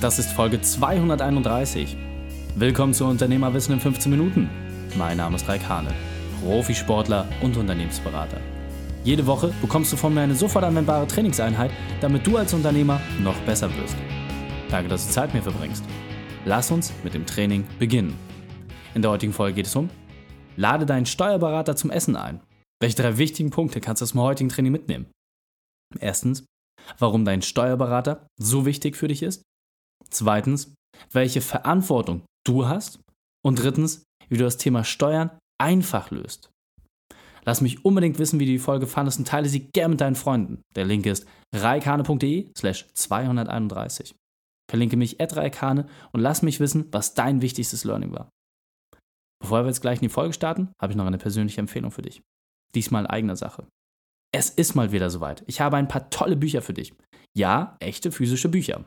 Das ist Folge 231. Willkommen zu Unternehmerwissen in 15 Minuten. Mein Name ist Raik Hane, Profisportler und Unternehmensberater. Jede Woche bekommst du von mir eine sofort anwendbare Trainingseinheit, damit du als Unternehmer noch besser wirst. Danke, dass du Zeit mir verbringst. Lass uns mit dem Training beginnen. In der heutigen Folge geht es um Lade deinen Steuerberater zum Essen ein. Welche drei wichtigen Punkte kannst du aus dem heutigen Training mitnehmen? Erstens, warum dein Steuerberater so wichtig für dich ist. Zweitens, welche Verantwortung du hast. Und drittens, wie du das Thema Steuern einfach löst. Lass mich unbedingt wissen, wie du die Folge fandest und teile sie gern mit deinen Freunden. Der Link ist reikane.de slash 231. Verlinke mich at reikane und lass mich wissen, was dein wichtigstes Learning war. Bevor wir jetzt gleich in die Folge starten, habe ich noch eine persönliche Empfehlung für dich. Diesmal in eigener Sache. Es ist mal wieder soweit. Ich habe ein paar tolle Bücher für dich. Ja, echte physische Bücher.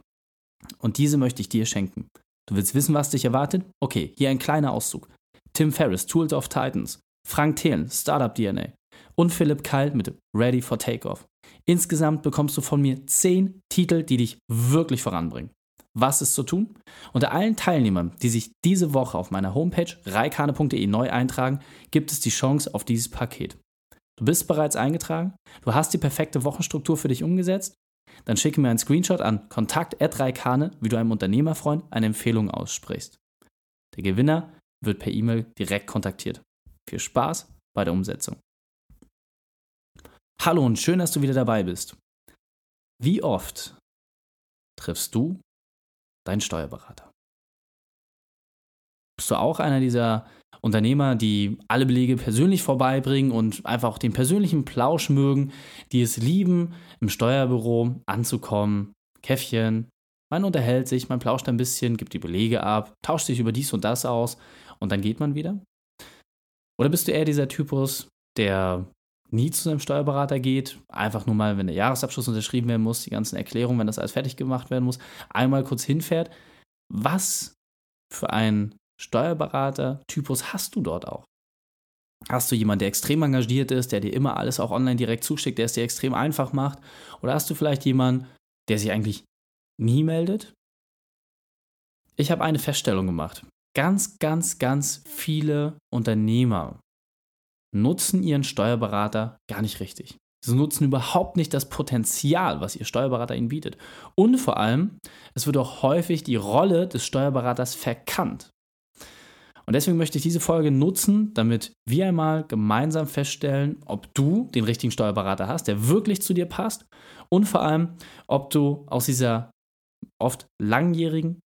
Und diese möchte ich dir schenken. Du willst wissen, was dich erwartet? Okay, hier ein kleiner Auszug. Tim Ferriss, Tools of Titans, Frank Thelen, Startup DNA und Philipp Keil mit Ready for Takeoff. Insgesamt bekommst du von mir 10 Titel, die dich wirklich voranbringen. Was ist zu tun? Unter allen Teilnehmern, die sich diese Woche auf meiner Homepage reikane.de neu eintragen, gibt es die Chance auf dieses Paket. Du bist bereits eingetragen, du hast die perfekte Wochenstruktur für dich umgesetzt dann schicke mir einen Screenshot an kontakt@reikane, wie du einem Unternehmerfreund eine Empfehlung aussprichst. Der Gewinner wird per E-Mail direkt kontaktiert. Viel Spaß bei der Umsetzung. Hallo und schön, dass du wieder dabei bist. Wie oft triffst du deinen Steuerberater? Bist du auch einer dieser Unternehmer, die alle Belege persönlich vorbeibringen und einfach auch den persönlichen Plausch mögen, die es lieben, im Steuerbüro anzukommen, Käffchen, man unterhält sich, man plauscht ein bisschen, gibt die Belege ab, tauscht sich über dies und das aus und dann geht man wieder? Oder bist du eher dieser Typus, der nie zu seinem Steuerberater geht, einfach nur mal, wenn der Jahresabschluss unterschrieben werden muss, die ganzen Erklärungen, wenn das alles fertig gemacht werden muss, einmal kurz hinfährt? Was für ein Steuerberater-Typus hast du dort auch? Hast du jemanden, der extrem engagiert ist, der dir immer alles auch online direkt zuschickt, der es dir extrem einfach macht? Oder hast du vielleicht jemanden, der sich eigentlich nie meldet? Ich habe eine Feststellung gemacht. Ganz, ganz, ganz viele Unternehmer nutzen ihren Steuerberater gar nicht richtig. Sie nutzen überhaupt nicht das Potenzial, was ihr Steuerberater ihnen bietet. Und vor allem, es wird auch häufig die Rolle des Steuerberaters verkannt. Und deswegen möchte ich diese Folge nutzen, damit wir einmal gemeinsam feststellen, ob du den richtigen Steuerberater hast, der wirklich zu dir passt und vor allem, ob du aus dieser oft langjährigen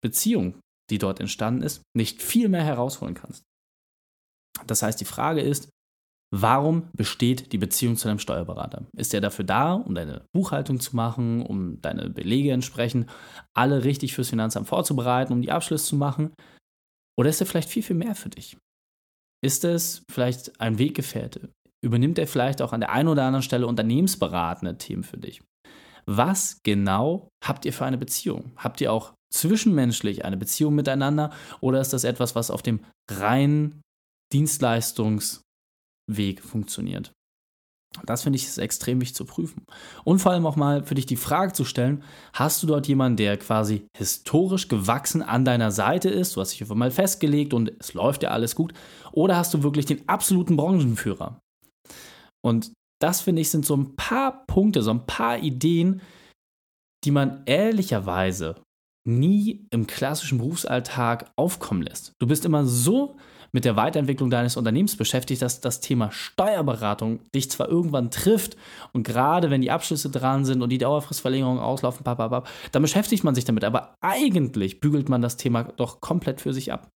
Beziehung, die dort entstanden ist, nicht viel mehr herausholen kannst. Das heißt, die Frage ist, warum besteht die Beziehung zu deinem Steuerberater? Ist er dafür da, um deine Buchhaltung zu machen, um deine Belege entsprechend alle richtig fürs Finanzamt vorzubereiten, um die Abschlüsse zu machen? Oder ist er vielleicht viel, viel mehr für dich? Ist es vielleicht ein Weggefährte? Übernimmt er vielleicht auch an der einen oder anderen Stelle unternehmensberatende Themen für dich? Was genau habt ihr für eine Beziehung? Habt ihr auch zwischenmenschlich eine Beziehung miteinander oder ist das etwas, was auf dem reinen Dienstleistungsweg funktioniert? Das finde ich ist extrem wichtig zu prüfen. Und vor allem auch mal für dich die Frage zu stellen, hast du dort jemanden, der quasi historisch gewachsen an deiner Seite ist, du hast dich einfach mal festgelegt und es läuft ja alles gut, oder hast du wirklich den absoluten Branchenführer? Und das finde ich sind so ein paar Punkte, so ein paar Ideen, die man ehrlicherweise nie im klassischen Berufsalltag aufkommen lässt. Du bist immer so mit der Weiterentwicklung deines Unternehmens beschäftigt, dass das Thema Steuerberatung dich zwar irgendwann trifft und gerade wenn die Abschlüsse dran sind und die Dauerfristverlängerungen auslaufen, papapap, dann beschäftigt man sich damit. Aber eigentlich bügelt man das Thema doch komplett für sich ab.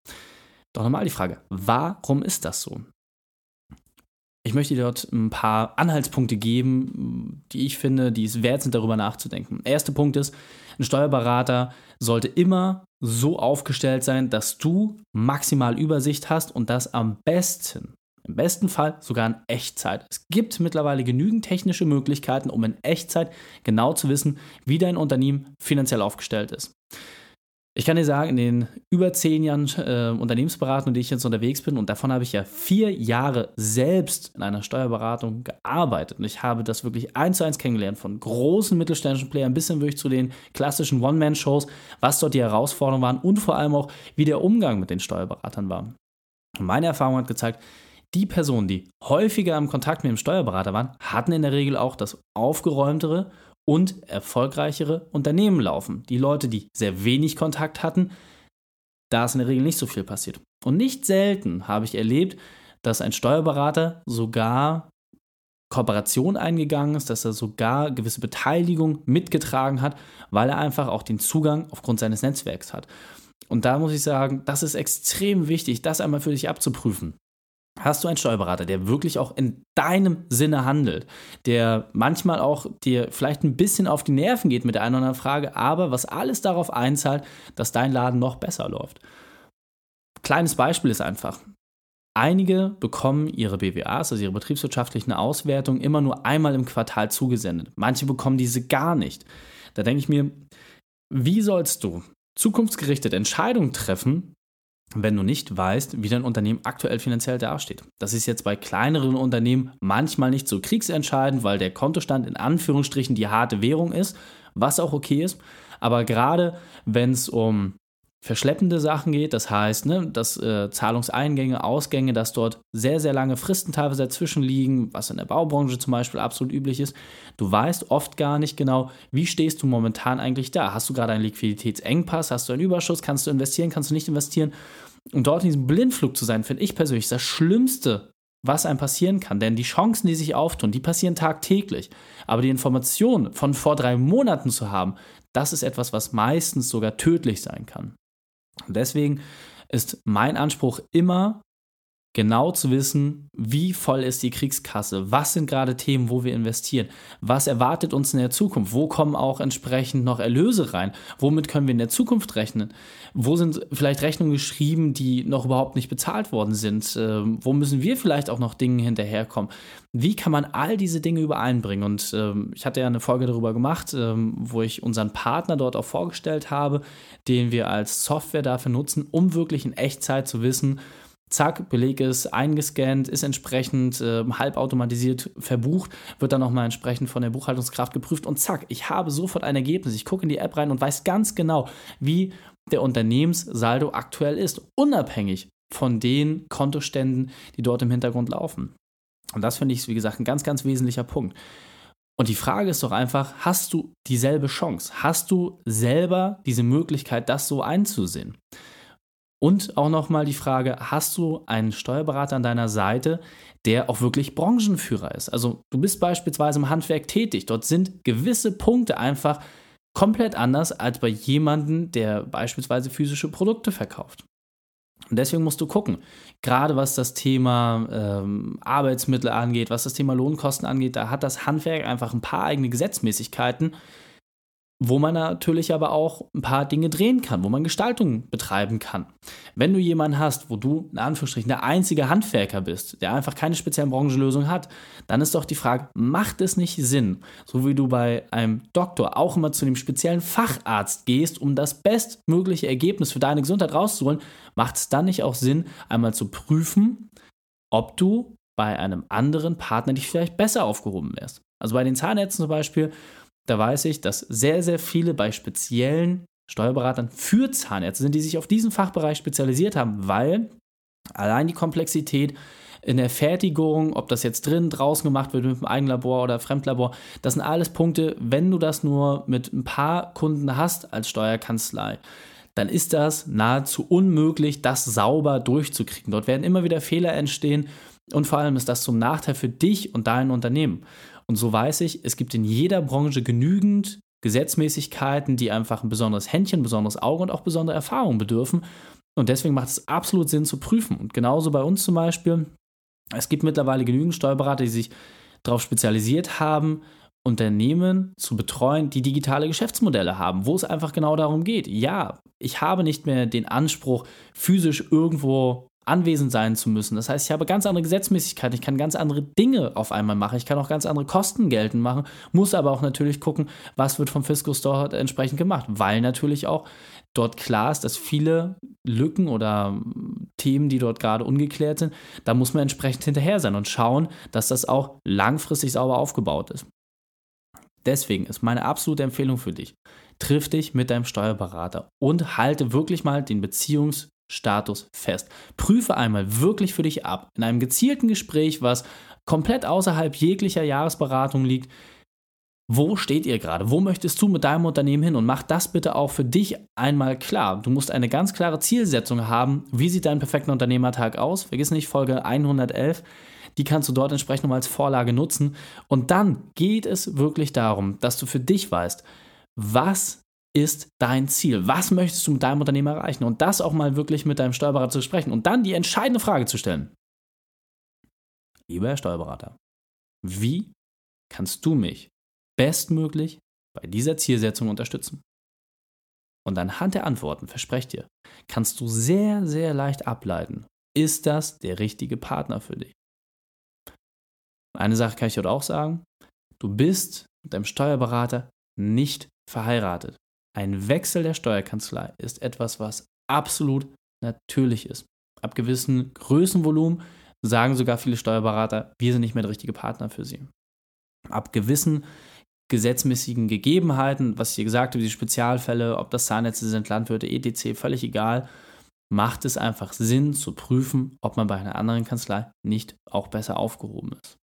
Doch nochmal die Frage, warum ist das so? Ich möchte dir dort ein paar Anhaltspunkte geben, die ich finde, die es wert sind, darüber nachzudenken. Erster Punkt ist, ein Steuerberater sollte immer so aufgestellt sein, dass du maximal Übersicht hast und das am besten, im besten Fall sogar in Echtzeit. Es gibt mittlerweile genügend technische Möglichkeiten, um in Echtzeit genau zu wissen, wie dein Unternehmen finanziell aufgestellt ist. Ich kann dir sagen, in den über zehn Jahren äh, Unternehmensberatung, denen ich jetzt unterwegs bin, und davon habe ich ja vier Jahre selbst in einer Steuerberatung gearbeitet. Und ich habe das wirklich eins zu eins kennengelernt, von großen mittelständischen Playern bis hin wirklich zu den klassischen One-Man-Shows, was dort die Herausforderungen waren und vor allem auch, wie der Umgang mit den Steuerberatern war. Und meine Erfahrung hat gezeigt, die Personen, die häufiger im Kontakt mit dem Steuerberater waren, hatten in der Regel auch das aufgeräumtere und erfolgreichere Unternehmen laufen. Die Leute, die sehr wenig Kontakt hatten, da ist in der Regel nicht so viel passiert. Und nicht selten habe ich erlebt, dass ein Steuerberater sogar Kooperation eingegangen ist, dass er sogar gewisse Beteiligung mitgetragen hat, weil er einfach auch den Zugang aufgrund seines Netzwerks hat. Und da muss ich sagen, das ist extrem wichtig, das einmal für dich abzuprüfen. Hast du einen Steuerberater, der wirklich auch in deinem Sinne handelt, der manchmal auch dir vielleicht ein bisschen auf die Nerven geht mit der einen oder anderen Frage, aber was alles darauf einzahlt, dass dein Laden noch besser läuft? Kleines Beispiel ist einfach. Einige bekommen ihre BWAs, also ihre betriebswirtschaftlichen Auswertungen, immer nur einmal im Quartal zugesendet. Manche bekommen diese gar nicht. Da denke ich mir, wie sollst du zukunftsgerichtet Entscheidungen treffen, wenn du nicht weißt, wie dein Unternehmen aktuell finanziell dasteht. Das ist jetzt bei kleineren Unternehmen manchmal nicht so kriegsentscheidend, weil der Kontostand in Anführungsstrichen die harte Währung ist, was auch okay ist. Aber gerade wenn es um verschleppende Sachen geht, das heißt, ne, dass äh, Zahlungseingänge, Ausgänge, dass dort sehr, sehr lange Fristen teilweise dazwischen liegen, was in der Baubranche zum Beispiel absolut üblich ist. Du weißt oft gar nicht genau, wie stehst du momentan eigentlich da? Hast du gerade einen Liquiditätsengpass? Hast du einen Überschuss? Kannst du investieren? Kannst du nicht investieren? Und dort in diesem Blindflug zu sein, finde ich persönlich das Schlimmste, was einem passieren kann. Denn die Chancen, die sich auftun, die passieren tagtäglich. Aber die Information von vor drei Monaten zu haben, das ist etwas, was meistens sogar tödlich sein kann. Und deswegen ist mein Anspruch immer, genau zu wissen, wie voll ist die Kriegskasse, was sind gerade Themen, wo wir investieren, was erwartet uns in der Zukunft, wo kommen auch entsprechend noch Erlöse rein, womit können wir in der Zukunft rechnen, wo sind vielleicht Rechnungen geschrieben, die noch überhaupt nicht bezahlt worden sind, ähm, wo müssen wir vielleicht auch noch Dinge hinterherkommen, wie kann man all diese Dinge übereinbringen und ähm, ich hatte ja eine Folge darüber gemacht, ähm, wo ich unseren Partner dort auch vorgestellt habe, den wir als Software dafür nutzen, um wirklich in Echtzeit zu wissen, Zack, Beleg ist eingescannt, ist entsprechend äh, halbautomatisiert verbucht, wird dann nochmal entsprechend von der Buchhaltungskraft geprüft und zack, ich habe sofort ein Ergebnis. Ich gucke in die App rein und weiß ganz genau, wie der Unternehmenssaldo aktuell ist, unabhängig von den Kontoständen, die dort im Hintergrund laufen. Und das finde ich, wie gesagt, ein ganz, ganz wesentlicher Punkt. Und die Frage ist doch einfach, hast du dieselbe Chance? Hast du selber diese Möglichkeit, das so einzusehen? Und auch nochmal die Frage, hast du einen Steuerberater an deiner Seite, der auch wirklich Branchenführer ist? Also du bist beispielsweise im Handwerk tätig, dort sind gewisse Punkte einfach komplett anders als bei jemandem, der beispielsweise physische Produkte verkauft. Und deswegen musst du gucken, gerade was das Thema ähm, Arbeitsmittel angeht, was das Thema Lohnkosten angeht, da hat das Handwerk einfach ein paar eigene Gesetzmäßigkeiten, wo man natürlich aber auch ein paar Dinge drehen kann, wo man Gestaltung betreiben kann. Wenn du jemanden hast, wo du in Anführungsstrichen der einzige Handwerker bist, der einfach keine speziellen Branchenlösung hat, dann ist doch die Frage, macht es nicht Sinn, so wie du bei einem Doktor auch immer zu dem speziellen Facharzt gehst, um das bestmögliche Ergebnis für deine Gesundheit rauszuholen, macht es dann nicht auch Sinn, einmal zu prüfen, ob du bei einem anderen Partner dich vielleicht besser aufgehoben wärst. Also bei den Zahnärzten zum Beispiel da weiß ich, dass sehr, sehr viele bei speziellen Steuerberatern für Zahnärzte sind, die sich auf diesen Fachbereich spezialisiert haben, weil allein die Komplexität in der Fertigung, ob das jetzt drin, draußen gemacht wird mit einem Eigenlabor oder Fremdlabor, das sind alles Punkte, wenn du das nur mit ein paar Kunden hast als Steuerkanzlei, dann ist das nahezu unmöglich, das sauber durchzukriegen. Dort werden immer wieder Fehler entstehen und vor allem ist das zum Nachteil für dich und dein Unternehmen. Und so weiß ich, es gibt in jeder Branche genügend Gesetzmäßigkeiten, die einfach ein besonderes Händchen, ein besonderes Auge und auch besondere Erfahrungen bedürfen. Und deswegen macht es absolut Sinn zu prüfen. Und genauso bei uns zum Beispiel. Es gibt mittlerweile genügend Steuerberater, die sich darauf spezialisiert haben, Unternehmen zu betreuen, die digitale Geschäftsmodelle haben, wo es einfach genau darum geht. Ja, ich habe nicht mehr den Anspruch, physisch irgendwo anwesend sein zu müssen. Das heißt, ich habe ganz andere Gesetzmäßigkeiten, ich kann ganz andere Dinge auf einmal machen, ich kann auch ganz andere Kosten geltend machen, muss aber auch natürlich gucken, was wird vom Fiskus dort entsprechend gemacht, weil natürlich auch dort klar ist, dass viele Lücken oder Themen, die dort gerade ungeklärt sind, da muss man entsprechend hinterher sein und schauen, dass das auch langfristig sauber aufgebaut ist. Deswegen ist meine absolute Empfehlung für dich, triff dich mit deinem Steuerberater und halte wirklich mal den Beziehungsstatus fest. Prüfe einmal wirklich für dich ab, in einem gezielten Gespräch, was komplett außerhalb jeglicher Jahresberatung liegt, wo steht ihr gerade? Wo möchtest du mit deinem Unternehmen hin? Und mach das bitte auch für dich einmal klar. Du musst eine ganz klare Zielsetzung haben. Wie sieht dein perfekter Unternehmertag aus? Vergiss nicht Folge 111. Die kannst du dort entsprechend nochmal als Vorlage nutzen. Und dann geht es wirklich darum, dass du für dich weißt, was ist dein Ziel? Was möchtest du mit deinem Unternehmen erreichen? Und das auch mal wirklich mit deinem Steuerberater zu sprechen und dann die entscheidende Frage zu stellen. Lieber Herr Steuerberater, wie kannst du mich bestmöglich bei dieser Zielsetzung unterstützen? Und anhand der Antworten, versprecht dir, kannst du sehr, sehr leicht ableiten, ist das der richtige Partner für dich? Eine Sache kann ich dir auch sagen, du bist mit deinem Steuerberater nicht verheiratet. Ein Wechsel der Steuerkanzlei ist etwas, was absolut natürlich ist. Ab gewissen Größenvolumen sagen sogar viele Steuerberater, wir sind nicht mehr der richtige Partner für sie. Ab gewissen gesetzmäßigen Gegebenheiten, was ich hier gesagt habe, die Spezialfälle, ob das Zahnnetze sind, Landwirte, etc., völlig egal, macht es einfach Sinn zu prüfen, ob man bei einer anderen Kanzlei nicht auch besser aufgehoben ist.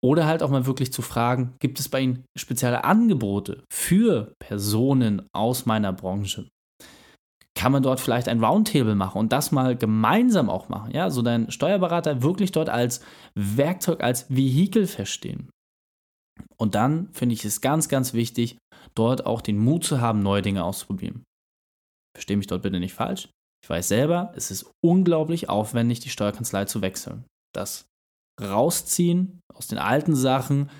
Oder halt auch mal wirklich zu fragen, gibt es bei Ihnen spezielle Angebote für Personen aus meiner Branche? Kann man dort vielleicht ein Roundtable machen und das mal gemeinsam auch machen? Ja, so dein Steuerberater wirklich dort als Werkzeug, als Vehikel verstehen. Und dann finde ich es ganz, ganz wichtig, dort auch den Mut zu haben, neue Dinge auszuprobieren. Verstehe mich dort bitte nicht falsch. Ich weiß selber, es ist unglaublich aufwendig, die Steuerkanzlei zu wechseln. Das Rausziehen aus den alten Sachen,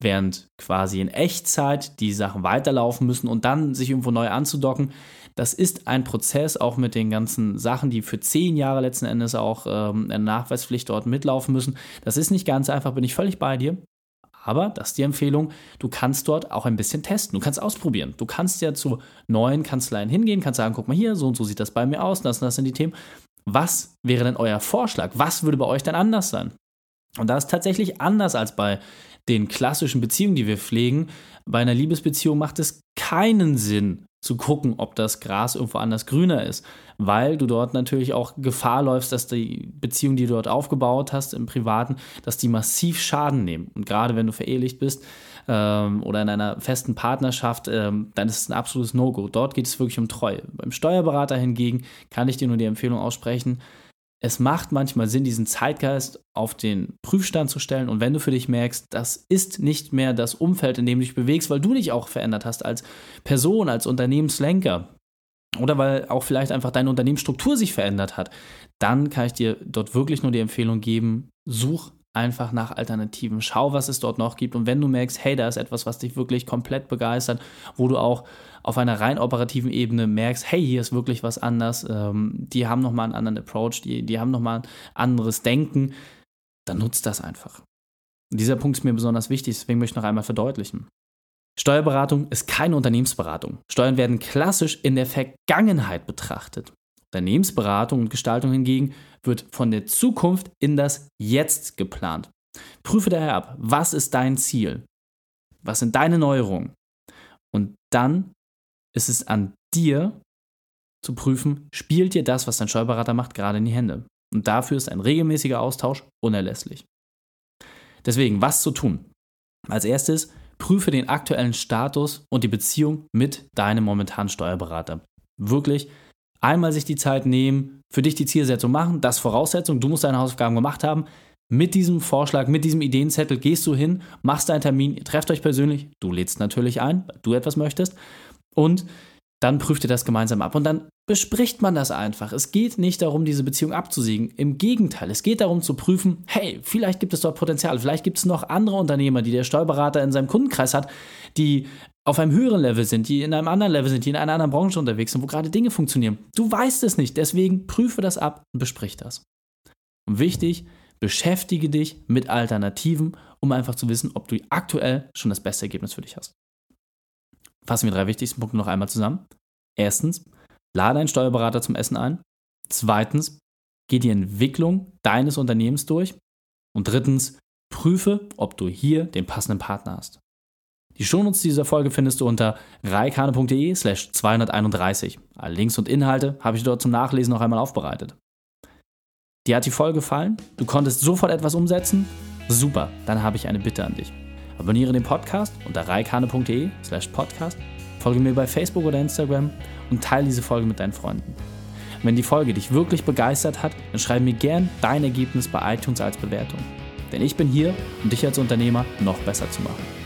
während quasi in Echtzeit die Sachen weiterlaufen müssen und dann sich irgendwo neu anzudocken. Das ist ein Prozess, auch mit den ganzen Sachen, die für zehn Jahre letzten Endes auch ähm, eine Nachweispflicht dort mitlaufen müssen. Das ist nicht ganz einfach, bin ich völlig bei dir. Aber das ist die Empfehlung, du kannst dort auch ein bisschen testen, du kannst ausprobieren. Du kannst ja zu neuen Kanzleien hingehen, kannst sagen, guck mal hier, so und so sieht das bei mir aus, das das sind die Themen. Was wäre denn euer Vorschlag? Was würde bei euch denn anders sein? Und da ist tatsächlich anders als bei den klassischen Beziehungen, die wir pflegen. Bei einer Liebesbeziehung macht es keinen Sinn, zu gucken, ob das Gras irgendwo anders grüner ist, weil du dort natürlich auch Gefahr läufst, dass die Beziehung, die du dort aufgebaut hast im Privaten, dass die massiv Schaden nehmen. Und gerade wenn du verehelicht bist ähm, oder in einer festen Partnerschaft, ähm, dann ist es ein absolutes No-Go. Dort geht es wirklich um Treue. Beim Steuerberater hingegen kann ich dir nur die Empfehlung aussprechen, es macht manchmal Sinn, diesen Zeitgeist auf den Prüfstand zu stellen. Und wenn du für dich merkst, das ist nicht mehr das Umfeld, in dem du dich bewegst, weil du dich auch verändert hast als Person, als Unternehmenslenker oder weil auch vielleicht einfach deine Unternehmensstruktur sich verändert hat, dann kann ich dir dort wirklich nur die Empfehlung geben, such einfach nach Alternativen. Schau, was es dort noch gibt. Und wenn du merkst, hey, da ist etwas, was dich wirklich komplett begeistert, wo du auch auf einer rein operativen Ebene merkst, hey, hier ist wirklich was anders, ähm, die haben nochmal einen anderen Approach, die, die haben nochmal ein anderes Denken, dann nutzt das einfach. Und dieser Punkt ist mir besonders wichtig, deswegen möchte ich noch einmal verdeutlichen. Steuerberatung ist keine Unternehmensberatung. Steuern werden klassisch in der Vergangenheit betrachtet. Unternehmensberatung und Gestaltung hingegen wird von der Zukunft in das Jetzt geplant. Prüfe daher ab, was ist dein Ziel? Was sind deine Neuerungen? Und dann ist es an dir zu prüfen, spielt dir das, was dein Steuerberater macht, gerade in die Hände. Und dafür ist ein regelmäßiger Austausch unerlässlich. Deswegen, was zu tun? Als erstes, prüfe den aktuellen Status und die Beziehung mit deinem momentanen Steuerberater. Wirklich einmal sich die Zeit nehmen, für dich die Zielsetzung machen, das Voraussetzung, du musst deine Hausaufgaben gemacht haben. Mit diesem Vorschlag, mit diesem Ideenzettel gehst du hin, machst deinen Termin, trefft euch persönlich, du lädst natürlich ein, weil du etwas möchtest und dann prüft ihr das gemeinsam ab und dann bespricht man das einfach. Es geht nicht darum, diese Beziehung abzusiegen. Im Gegenteil, es geht darum zu prüfen, hey, vielleicht gibt es dort Potenzial, vielleicht gibt es noch andere Unternehmer, die der Steuerberater in seinem Kundenkreis hat, die auf einem höheren Level sind, die in einem anderen Level sind, die in einer anderen Branche unterwegs sind, wo gerade Dinge funktionieren. Du weißt es nicht, deswegen prüfe das ab und besprich das. Und wichtig, beschäftige dich mit Alternativen, um einfach zu wissen, ob du aktuell schon das beste Ergebnis für dich hast. Fassen wir drei wichtigsten Punkte noch einmal zusammen. Erstens, lade einen Steuerberater zum Essen ein. Zweitens, geh die Entwicklung deines Unternehmens durch. Und drittens, prüfe, ob du hier den passenden Partner hast. Die Shownotes dieser Folge findest du unter reikane.de slash 231. Alle Links und Inhalte habe ich dort zum Nachlesen noch einmal aufbereitet. Dir hat die Folge gefallen? Du konntest sofort etwas umsetzen? Super, dann habe ich eine Bitte an dich. Abonniere den Podcast unter reikane.de slash podcast, folge mir bei Facebook oder Instagram und teile diese Folge mit deinen Freunden. wenn die Folge dich wirklich begeistert hat, dann schreibe mir gern dein Ergebnis bei iTunes als Bewertung. Denn ich bin hier, um dich als Unternehmer noch besser zu machen.